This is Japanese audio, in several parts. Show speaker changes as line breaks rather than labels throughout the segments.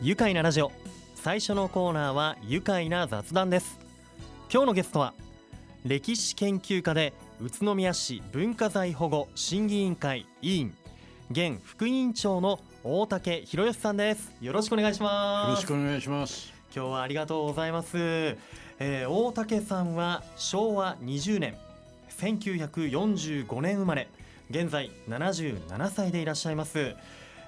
愉快なラジオ。最初のコーナーは愉快な雑談です。今日のゲストは歴史研究家で宇都宮市文化財保護審議委員会委員現副委員長の大竹博義さんです。よろしくお願いします。
よろしくお願いします。
今日はありがとうございます、えー大竹さんは昭和20年1945年生まれ現在77歳でいらっしゃいます、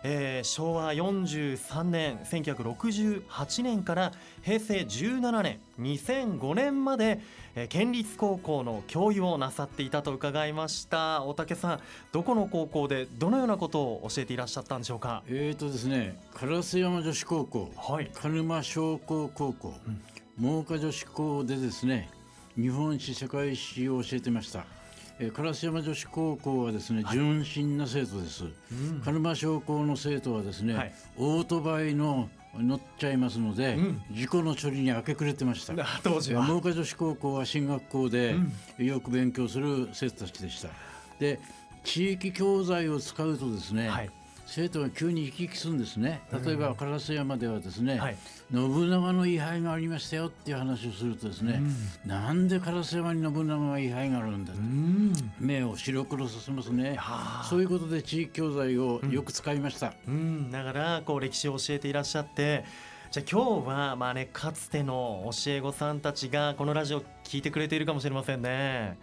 えー昭和43年1968年から平成17年2005年まで、えー県立高校の教諭をなさっていたと伺いました。大竹さんどこの高校でどのようなことを教えていらっしゃったんでしょうか？
えーとですね烏山女子高校
はい。
鹿沼商工高校、真岡女子高でですね日本史世界史を教えてました、えー、烏山女子高校はですね、純真な生徒です、
うん。
鹿沼商工の生徒はですね、
はい。
オートバイの乗っちゃいますので、
うん。
事故の処理に明け暮れてました。
あ当時は。
真岡女子高校は進学校でよく勉強する生徒たちでした。で地域教材を使うとですね、
はい
生徒が急に生き生きするんですね。例えば烏山ではですね、
はい。
信長の位牌がありましたよっていう話をするとですね、なんで烏山に信長が位牌があるんだと。
うん。
目を白黒させますね。
はあ
そういうことで地域教材をよく使いました、
うん、だからこう歴史を教えていらっしゃってじゃあ今日はまあねかつての教え子さんたちがこのラジオ聞いてくれているかもしれませんね。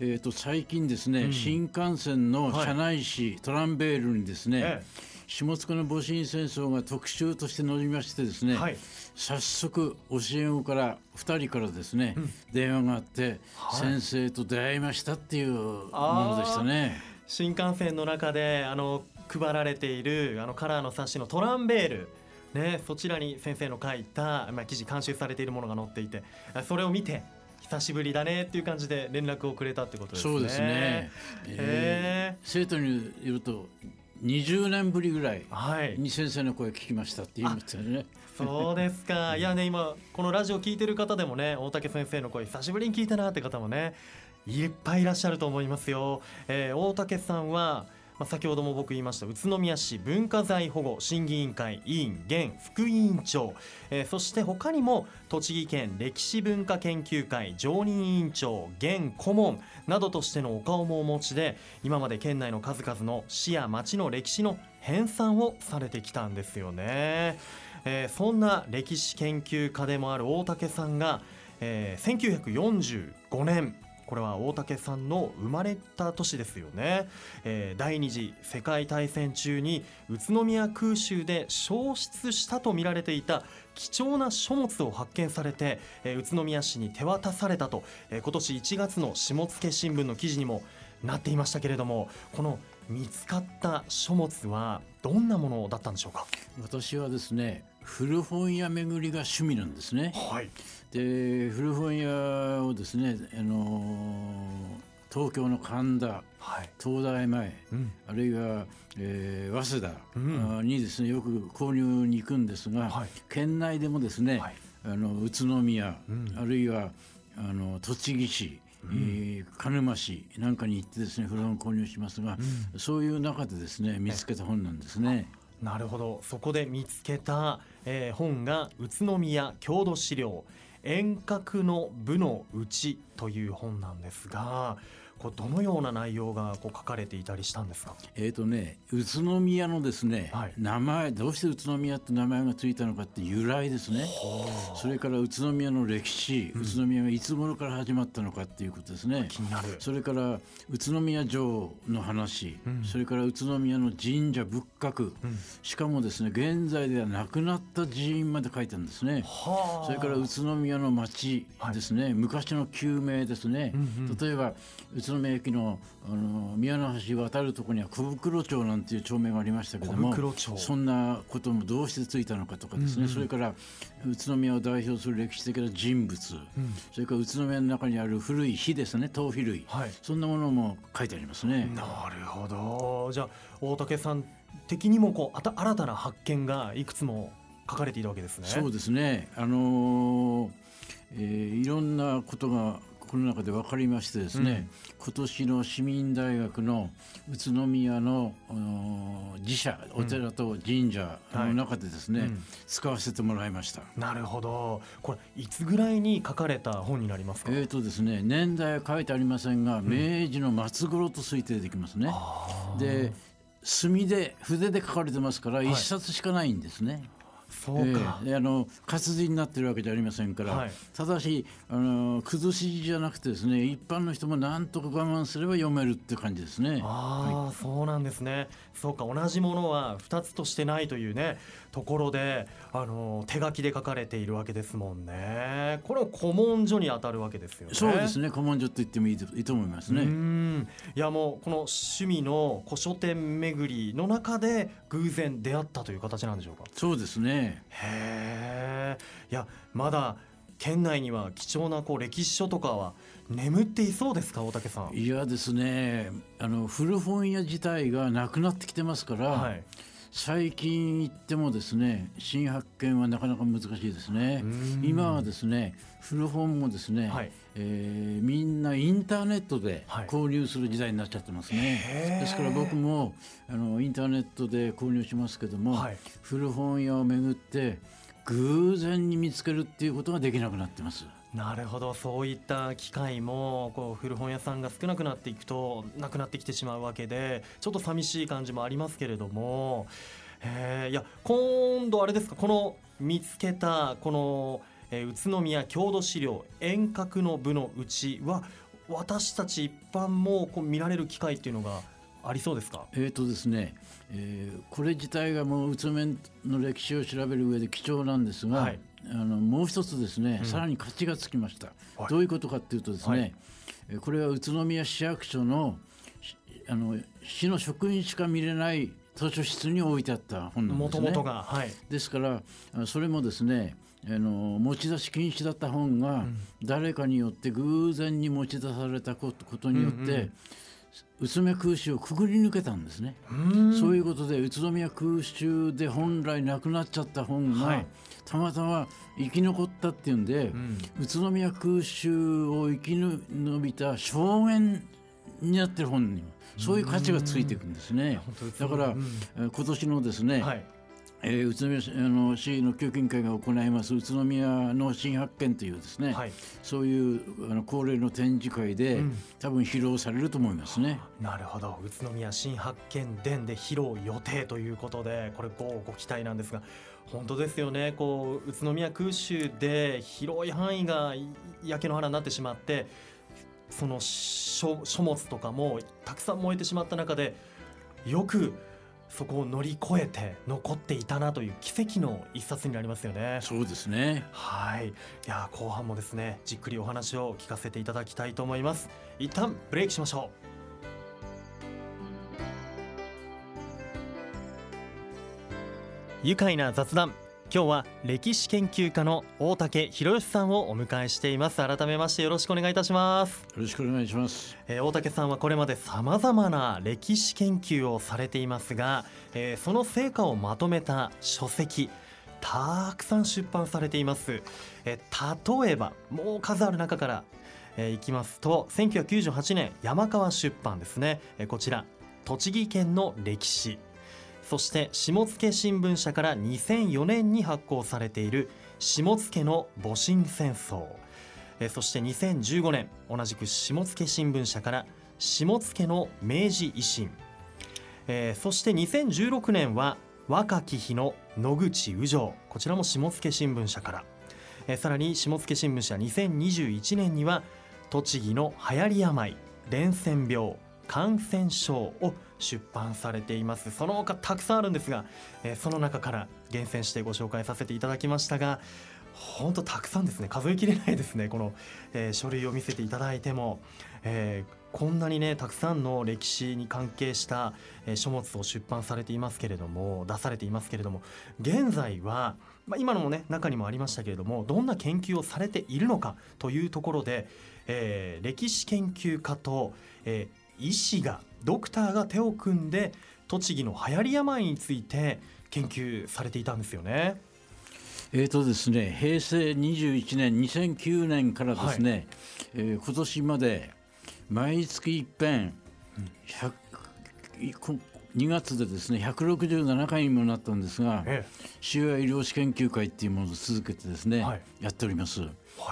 えー、と最近ですね、
うん。
新幹線の
はい
車内紙、トランベールにですね、
え
下津の戊辰戦争が特集として載りましてですね、
はい。
早速教え子から2人からですね、電話があって、
はい。
先生と出会いましたっていうものでしたね。
新幹線の中であの配られているあのカラーの冊子のトランベールね、そちらに先生の書いた、まあ、記事監修されているものが載っていてあそれを見て久しぶりだねっていう感じで連絡をくれたってことですね。
そうですね、
へ
生徒によると20年ぶりぐらい
はい
に先生の声聞きましたって言いましたよね。
そうですか。いやね、今、このラジオ聞いてる方でもね、大竹先生の声、久しぶりに聞いたなって方もね、いっぱいいらっしゃると思いますよ。えー大竹さんは、まあ、先ほども僕言いました宇都宮市文化財保護審議委員会委員現副委員長、えーそして他にも栃木県歴史文化研究会常任委員長現顧問などとしてのお顔もお持ちで今まで県内の数々の市や町の歴史の編纂をされてきたんですよね。えーそんな歴史研究家でもある大竹さんが、えー1945年これは大竹さんの生まれた年ですよね、えー第二次世界大戦中に宇都宮空襲で消失したと見られていた貴重な書物を発見されて、えー宇都宮市に手渡されたと、えー今年1月の下野新聞の記事にもなっていましたけれどもこの見つかった書物はどんなものだったんでしょうか？
私はですね古本屋巡りが趣味なんですね。
はい。
で古本屋をですね、あのー東京の神田
はい。
東大前
うん。
あるいは、えー早稲田、
うん。
あにですねよく購入に行くんですが、
はい。
県内でもですね、
はい。
あの宇都宮、
うん。
あるいはあの栃木市、えー鹿沼市なんかに行ってですね古本を購入しますが、そういう中でですね見つけた本なんですね。
なるほど。そこで見つけた、えー本が宇都宮郷土資料。遠隔の部のうちという本なんですがこれどのような内容がこう書かれていたりしたんですか？
えーとね、宇都宮のですね、
はい。
名前どうして宇都宮って名前がついたのかって由来ですね。それから宇都宮の歴史、宇都宮がいつ頃から始まったのかっていうことですね。
気になる。
それから宇都宮城の話、それから宇都宮の神社仏閣、しかもですね現在では亡くなった寺院まで書いてあるんですね。
はあ。
それから宇都宮の町ですね、昔の旧名ですね、例えば宇都宮駅のあの宮の橋渡るところには小袋町なんていう町名がありましたけどもそんなこともどうしてついたのかとかですね、それから宇都宮を代表する歴史的な人物、それから宇都宮の中にある古い火ですね。頭皮類、
はい。
そんなものも書いてありますね。
なるほど。じゃあ大竹さん的にもこうあた新たな発見がいくつも書かれているわけですね。
そうですね、あのーえーいろんなことがこの中で分かりましてですね、今年の市民大学の宇都宮の寺社お寺と神社の中でですね、
はいうん。
使わせてもらいました。
なるほど。これいつぐらいに書かれた本になりますか、
えーとですね、年代は書いてありませんが、明治の末頃と推定できますね。で墨で筆で書かれてますから
い。
一冊しかないんですね。
そうか、
ええあの活字になってるわけじゃありませんから、
はい
ただしあの崩しじゃなくてですね一般の人もなんとか我慢すれば読めるって感じですね。
ああ、そうなんですね。そうか、同じものは二つとしてないというね、ところで、あの手書きで書かれているわけですもんね。これは古文書に当たるわけですよね。
そうですね古文書と言ってもいいと思います
う
ね。
んいやもうこの趣味の古書店巡りの中で偶然出会ったという形なんでしょうか？
そうですね。
へえ。いやまだ県内には貴重なこう歴史書とかは眠っていそうですか大竹さん。
いやですねあの古本屋自体がなくなってきてますから、
はい。
最近行ってもですね新発見はなかなか難しいですね。
うん。
今はですね古本もですね、
はい。
えーみんなインターネットで
はい。
購入する時代になっちゃってますね、
へー。
ですから僕もあのインターネットで購入しますけども、
はい。
古本屋を巡って偶然に見つけるっていうことができなくなってます
なるほど。そういった機会もこう古本屋さんが少なくなっていくとなくなってきてしまうわけでちょっと寂しい感じもありますけれども、えいや今度あれですかこの見つけたこの、え宇都宮郷土資料遠隔の部のうちは私たち一般もこう見られる機会っていうのがありそうですか？
えーとですね、えーこれ自体がもう宇都宮の歴史を調べる上で貴重なんですが、
はい。
あのもう一つですね、
うん。
さらに価値がつきました、
はい。
どういうことかっていうとですね、
はい。
えーこれは宇都宮市役所のしあの市の職員しか見れない図書室に置いてあった本なんですね。
もともとがはい。
ですからあそれもですねあの持ち出し禁止だった本が、
ん。
誰かによって偶然に持ち出されたことによって、
うんうん
宇都宮空襲をくぐり抜けたんですね。
うん。
そういうことで宇都宮空襲で本来なくなっちゃった本が、
はい。
たまたま生き残ったっていうんで、
うん。
宇都宮空襲を生き延びた証言になってる本にもそういう価値がついていくんですね。だから、今年のですね、
はい
えー宇都宮市あの市の教育委員会が行います宇都宮の新発見というですね、
はい。
そういうあの恒例の展示会で、
うん。
多分披露されると思いますね。
なるほど。宇都宮新発見伝で披露予定ということでこれごご期待なんですが本当ですよね。こう宇都宮空襲で広い範囲がい焼け野原になってしまってその書書物とかもたくさん燃えてしまった中でよくそこを乗り越えて残っていたなという奇跡の一冊になりますよね。
そうですね。
はい、いや後半もですねじっくりお話を聞かせていただきたいと思います。一旦ブレイクしましょう。愉快な雑談今日は歴史研究家の大竹博義さんをお迎えしています。改めましてよろしくお願いいたします、
よろしくお願いします。
えー大竹さんはこれまで様々な歴史研究をされていますが、えーその成果をまとめた書籍たくさん出版されています、えー例えばもう数ある中から、えーいきますと1998年山川出版ですね、えーこちら栃木県の歴史そして下野新聞社から2004年に発行されている下野の戊辰戦争。そして2015年同じく下野新聞社から下野の明治維新、そして2016年は若き日の野口宇城こちらも下野新聞社から、さらに下野新聞社2021年には栃木の流行り病伝染病。感染症を出版されています。その他たくさんあるんですが、えーその中から厳選してご紹介させていただきましたが本当たくさんですね。数えきれないですね。この、えー書類を見せていただいても、えーこんなにねたくさんの歴史に関係した、えー書物を出版されていますけれども出されていますけれども現在は、まあ、今のもね中にもありましたけれどもどんな研究をされているのかというところで、えー歴史研究家と、えー医師がドクターが手を組んで栃木の流行り病について研究されていたんですよね。
えーとですね、平成21年、2009年からですね、はい、えー、今年まで毎月一遍、100 2月でですね167回にもなったんですが、ええ、腫瘍医療士研究会っていうものを続けてですね、はい、やっております。は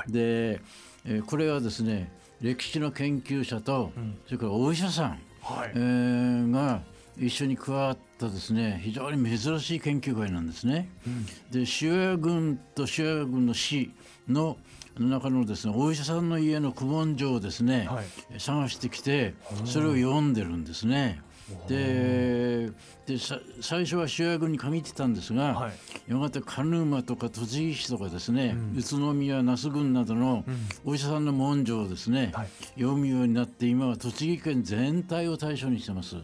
い、で、えー、これはですね歴史の研究者と、うん、それからお医者さん、はい、えー、が一緒に加わったですね非常に珍しい研究会なんですね。うん、で腫瘍軍と腫瘍軍の死の中のですねお医者さんの家の古文書をですね、はい、探してきてそれを読んでるんですね。でで最初は主役に限ってたんですが、はい、やがて鹿沼とか栃木市とかですね、うん、宇都宮那須郡などのお医者さんの文書をですね、はい、読むようになって今は栃木県全体を対象にしてます。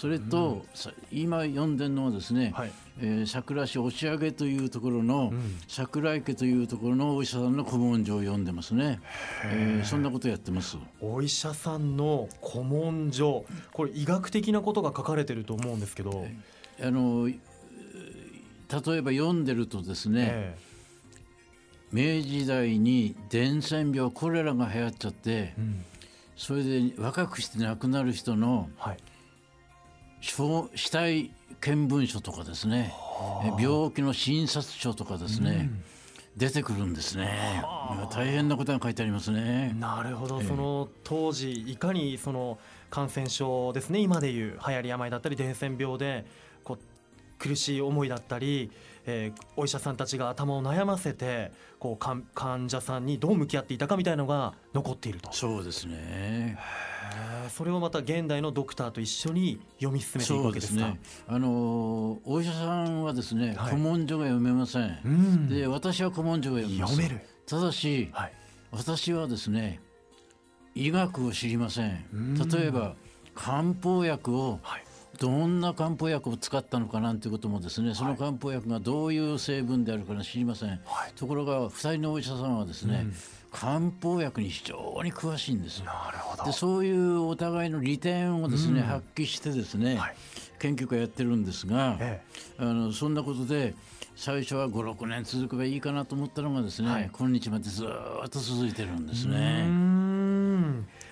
それと、うん、今読んでるのはですね、はい、えー、桜市押上というところの、うん、桜池というところのお医者さんの古文書を読んでますね、えー、そんなことやってます。
お医者さんの古文書。これ医学的なことが書かれてると思うんですけど。
あの例えば読んでるとですね、明治時代に伝染病コレラが流行っちゃって、うん、それで若くして亡くなる人の、はい死体見聞書とかですね。病気の診察書とかですね、うん、出てくるんですね。大変なことが書いてありますね。
なるほど、その当時いかにその感染症ですね。今でいう流行り病だったり伝染病でこう苦しい思いだったり、えー、お医者さんたちが頭を悩ませてこう患者さんにどう向き合っていたかみたいのが残っていると。
そうですね
それをまた現代のドクターと一緒に読み進めていくわけですか。ね、
あのお医者さんはですね、はい、古文書が読めません。うん、で私は古文書が読めます。読める。ただし、はい、私はですね医学を知りません。例えば漢方薬を、はいどんな漢方薬を使ったのかなんてこともですねその漢方薬がどういう成分であるか知りません、はい、ところが2人のお医者さんはですね、うん。漢方薬に非常に詳しいんですなるほど。でそういうお互いの利点をですね、うん、発揮してですね、はい、研究会やってるんですが、ええ、あのそんなことで最初は56年続けばいいかなと思ったのがですね、はい、今日までずっと続いてるんですね。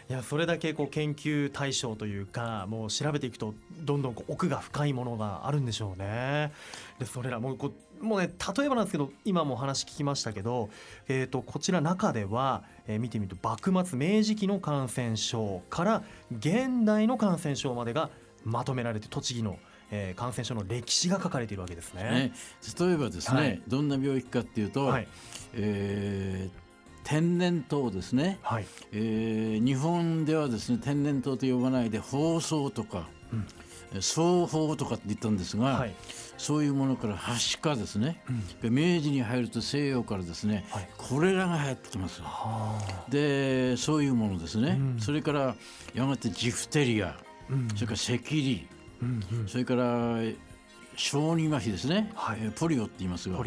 いやそれだけこう研究対象というかもう調べていくとどんどんこう奥が深いものがあるんでしょうね。でそれらもうこもうね例えばなんですけど今もお話聞きましたけど、えーと、こちら中では、えー、見てみると幕末明治期の感染症から現代の感染症までがまとめられて栃木のえー、感染症の歴史が書かれているわけですね。ね
例えばですね、はい、どんな病気かっていうと、はい、えー天然痘ですね、はい、えー、日本ではですね天然痘と呼ばないで放送とか、うん、双方とかって言ったんですが、はい、そういうものからはしかですね、うん、明治に入ると西洋からですね、はい、これらが流行ってきます。でそういうものですね、うん、それからやがてジフテリア、うん、それから赤痢、うんうん、それから小児麻痺ですね、はい、ポリオって言いますが。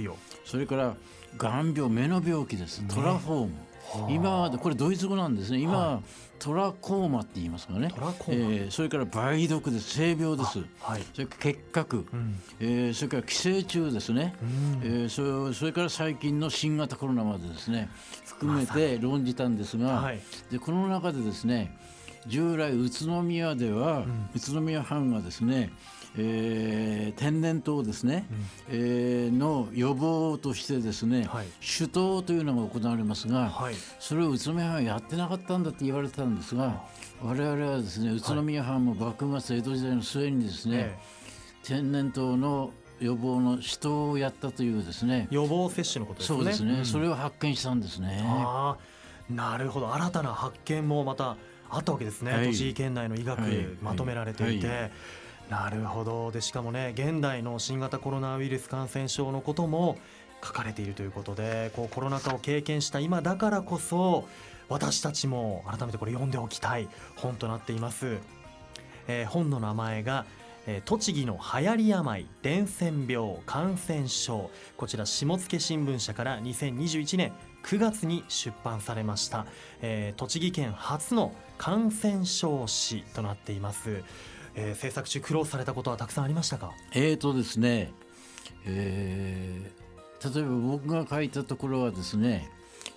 それから眼病目の病気です。トラフォーム、ね今これドイツ語なんですね。今、はい、トラコーマって言いますからね、えー、それから梅毒です。性病です、はい、それから結核、うん、えー、それから寄生虫ですね、うん、えー、そそれから最近の新型コロナまでですね。含めて論じたんですが、はい、でこの中でですね従来宇都宮では、うん、宇都宮藩がですねえー、天然痘ですね、うん、えー、の予防としてですね、はい、首都というのが行われますが、はい、それを宇都宮藩はやってなかったんだって言われてたんですが我々はですね宇都宮藩も幕末江戸時代の末にですね、天然痘の予防の指導をやったというですね
予防接種のことですね。
そうですね、うん、それを発見したんですね。
なるほど。新たな発見もまたあったわけですね、はい、栃木県内の医学まとめられていて、はいはいなるほど。でしかもね現代の新型コロナウイルス感染症のことも書かれているということでこうコロナ禍を経験した今だからこそ私たちも改めてこれ読んでおきたい本となっています、えー、本の名前がえ栃木の流行り病伝染病感染症。こちら下野新聞社から2021年9月に出版されました、えー、栃木県初の感染症誌となっています。えー、制作中苦労されたことはたくさんありましたか？
えーとですね、えー、例えば僕が書いたところはですね、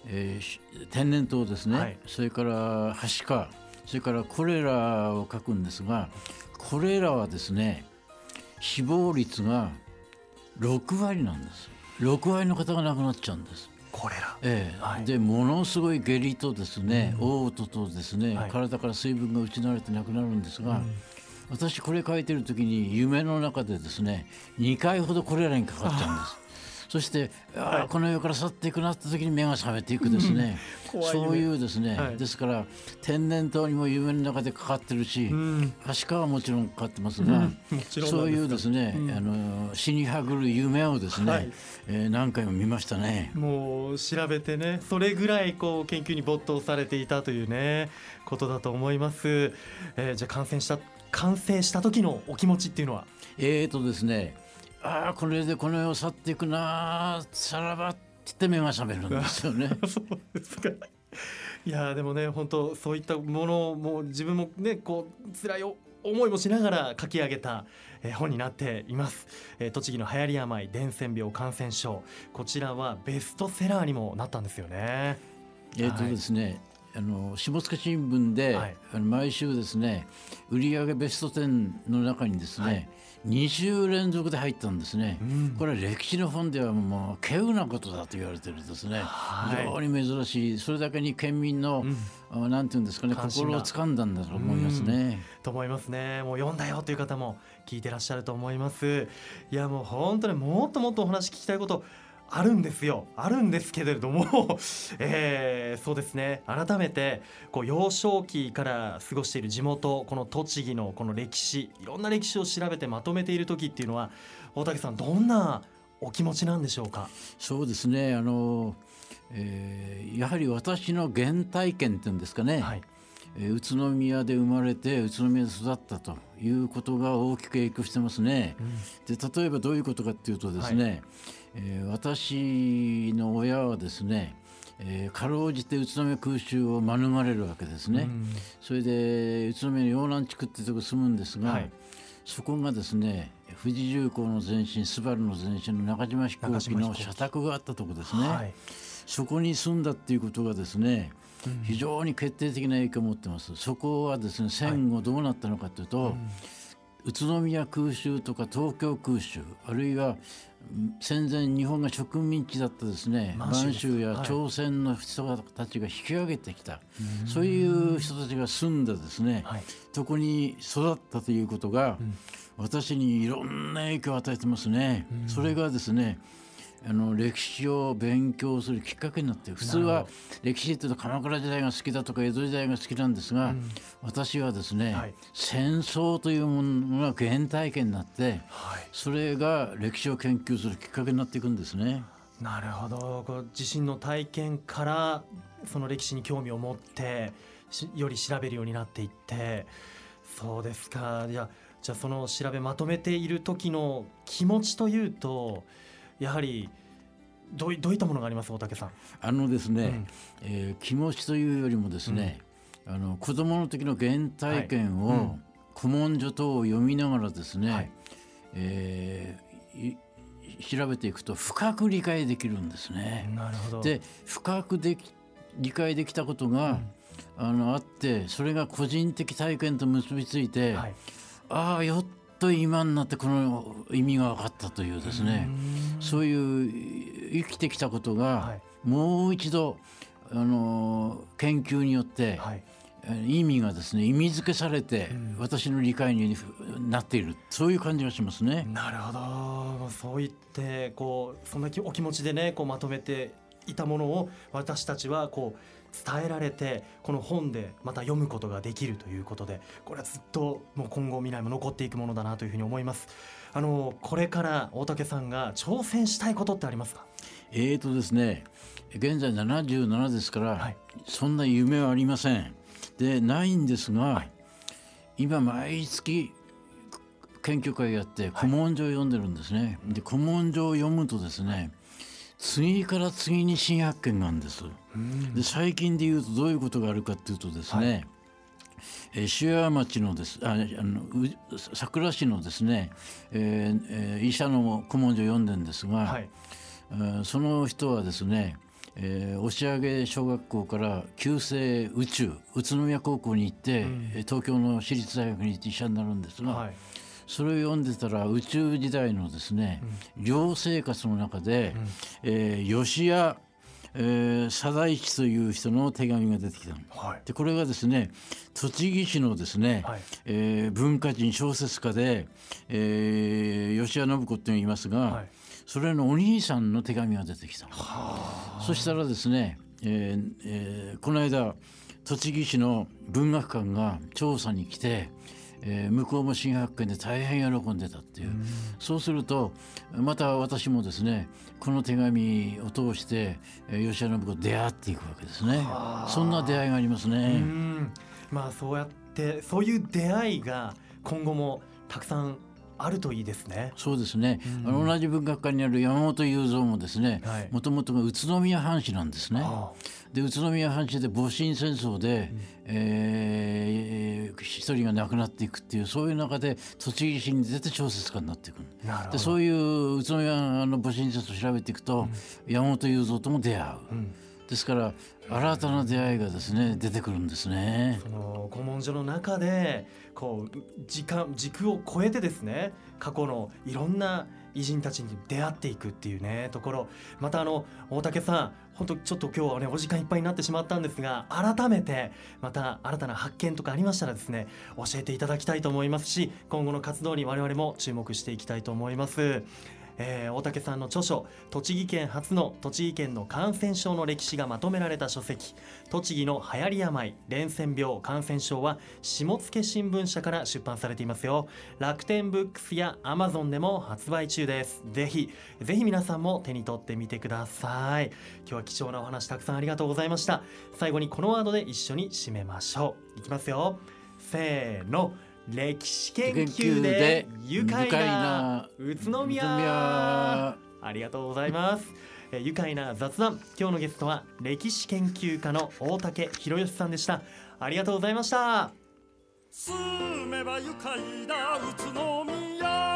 えー、天然痘ですね、はい、それからはしかそれからコレラを書くんですがこれらはですね死亡率が6割なんです。6割の方が亡くなっちゃうんです。
これら、
ええ。はい、でものすごい下痢とですね、うん、嘔吐とですね、はい、体から水分が失われてなくなるんですが、うん、私これ書いてる時に夢の中でですね2回ほどこれらにかかっちゃうんです。そしてあ、この世から去っていくなった時に目が覚めていくですね。そういうですね、はい、ですから天然痘にも夢の中でかかってるし、うん、足利はもちろんかかってますが、うん、そういうですね、うん、あの死にはぐる夢をですね、はい、えー、何回も見ましたね。
もう調べてねそれぐらいこう研究に没頭されていたというねことだと思います、えー、じゃあ感染した完成した時のお気持ちっていうのは？
えーとですねああこれでこの世を去っていくなさらばって言って目が覚めるんですよね。
そうですかいやでもね本当そういったものをもう自分もねこう辛い思いもしながら書き上げた、え本になっています、え栃木の流行り病伝染病感染症こちらはベストセラーにもなったんですよね。
えーとですね、はいあの下塚新聞で、はい、毎週ですね売上ベスト10の中にですね、はい、2週連続で入ったんですね、うん、これは歴史の本ではもう稀有なことだと言われてるんですね、はい、非常に珍しい。それだけに県民の、うん、なんていうんですかね心を掴んだんだと思いますね。
と思いますね。もう読んだよという方も聞いてらっしゃると思います。いやもう本当にもっともっとお話聞きたいことあるんですよ。あるんですけれども えー、そうですね。改めてこう幼少期から過ごしている地元この栃木のこの歴史いろんな歴史を調べてまとめている時っていうのは大竹さんどんなお気持ちなんでしょうか？
そうですね。あの、えー、やはり私の原体験っていうんですかね、はい。え宇都宮で生まれて宇都宮で育ったということが大きく影響してますね。うん、で例えばどういうことかっていうとですね、はいえー、私の親はですねえー、かろうじて宇都宮空襲を免れるわけですね、うん、それで宇都宮の洋南地区っていうとこ住むんですが、はい、そこがですね富士重工の前身スバルの前身の中島飛行機の社宅があったとこですね、はい、そこに住んだっていうことがですね、うん、非常に決定的な影響を持ってます。そこはですね戦後どうなったのかというと、はいうん宇都宮空襲とか東京空襲あるいは戦前日本が植民地だったですね満州や朝鮮の人たちが引き上げてきた、はい、そういう人たちが住んだですね、はい、そこに育ったということが、うん、私にいろんな影響を与えてますね。それがですねあの歴史を勉強するきっかけになって普通は歴史っていうと鎌倉時代が好きだとか江戸時代が好きなんですが、うん、私はですね、はい、戦争というものが原体験になって、はい、それが歴史を研究するきっかけになっていくんですね。
なるほど。こ自身の体験からその歴史に興味を持ってより調べるようになっていってそうですか。いやじゃあその調べまとめている時の気持ちというとやはりどうどういったものがあります大竹さん？
あのですね、うん、えー、気持ちというよりもですね、うん、あの子供の時の原体験を、はい。うん、古文書等を読みながらですね、はい、えー調べていくと深く理解できるんですね。
なるほど。
で深くでき理解できたことが、うん、あのあってそれが個人的体験と結びついて、はい、ああよっと今になってこの意味が分かったというですね。そういう生きてきたことがもう一度あの研究によって、意味がですね意味付けされて、私の理解になっている。そういう感じがしますね。
なるほど。そう言ってこうそんなお気持ちでねこうまとめていたものを私たちはこう伝えられてこの本でまた読むことができるということでこれはずっともう今後未来も残っていくものだなというふうに思います。あのこれから大竹さんが挑戦したいことってありますか？
えーとですね現在77ですから、はい、そんな夢はありません。でないんですが、はい、今毎月研究会やって古文書を読んでるんですね、で古文書を読むとですね次から次に新発見があるんです。で最近で言うとどういうことがあるかっていうとですね、はい。えー、塩谷町のですああの桜市のですね、えーえー、医者の古文書を読んでるんですが、はい、その人はですね、えー、押上小学校から旧制宇宙宇都宮高校に行って、うん、東京の私立大学に行って医者になるんですが、はい、それを読んでたら宇宙時代のですね、うん、寮生活の中で、うん、えー、吉谷えー、貞一という人の手紙が出てきた、はい、でこれがですね栃木市のですね、はい、えー、文化人小説家で、えー、吉谷信子って言いますが、はい、それのお兄さんの手紙が出てきたそしたらですね、えーえー、この間栃木市の文学館が調査に来てえー、向こうも新発見で大変喜んでたっていう、うん、そうするとまた私もですねこの手紙を通して、えー、吉田信子と出会っていくわけですねそんな出会いがありますね。
まあそうやってそういう出会いが今後もたくさんあるといいですね。
そうですね。うん、あの同じ文学館にある山本雄三もですね、もともとが宇都宮藩士なんですね。で宇都宮藩士で戊辰戦争で、うん、えー、一人が亡くなっていくっていうそういう中で栃木市に出て小説家になっていく。でそういう宇都宮の戊辰戦争を調べていくと、うん、山本雄三とも出会う。うん。ですから新たな出会いがですね出てくるんですね。
その古文書の中でこう時間軸を超えてですね過去のいろんな偉人たちに出会っていくっていうねところ。またあの大竹さん本当ちょっと今日はねお時間いっぱいになってしまったんですが改めてまた新たな発見とかありましたらですね教えていただきたいと思いますし今後の活動に我々も注目していきたいと思います。えー、大竹さんの著書栃木県初の栃木県の感染症の歴史がまとめられた書籍栃木の流行り病伝染病感染症は下野新聞社から出版されていますよ。楽天ブックスやアマゾンでも発売中です。ぜひぜひ皆さんも手に取ってみてください。今日は貴重なお話たくさんありがとうございました。最後にこのワードで一緒に締めましょう。いきますよ。せーの。歴史研究で愉快な宇都宮。ありがとうございます。愉快な雑談。今日のゲストは歴史研究家の大竹博義さんでした。ありがとうございました。住めば愉快な宇都宮。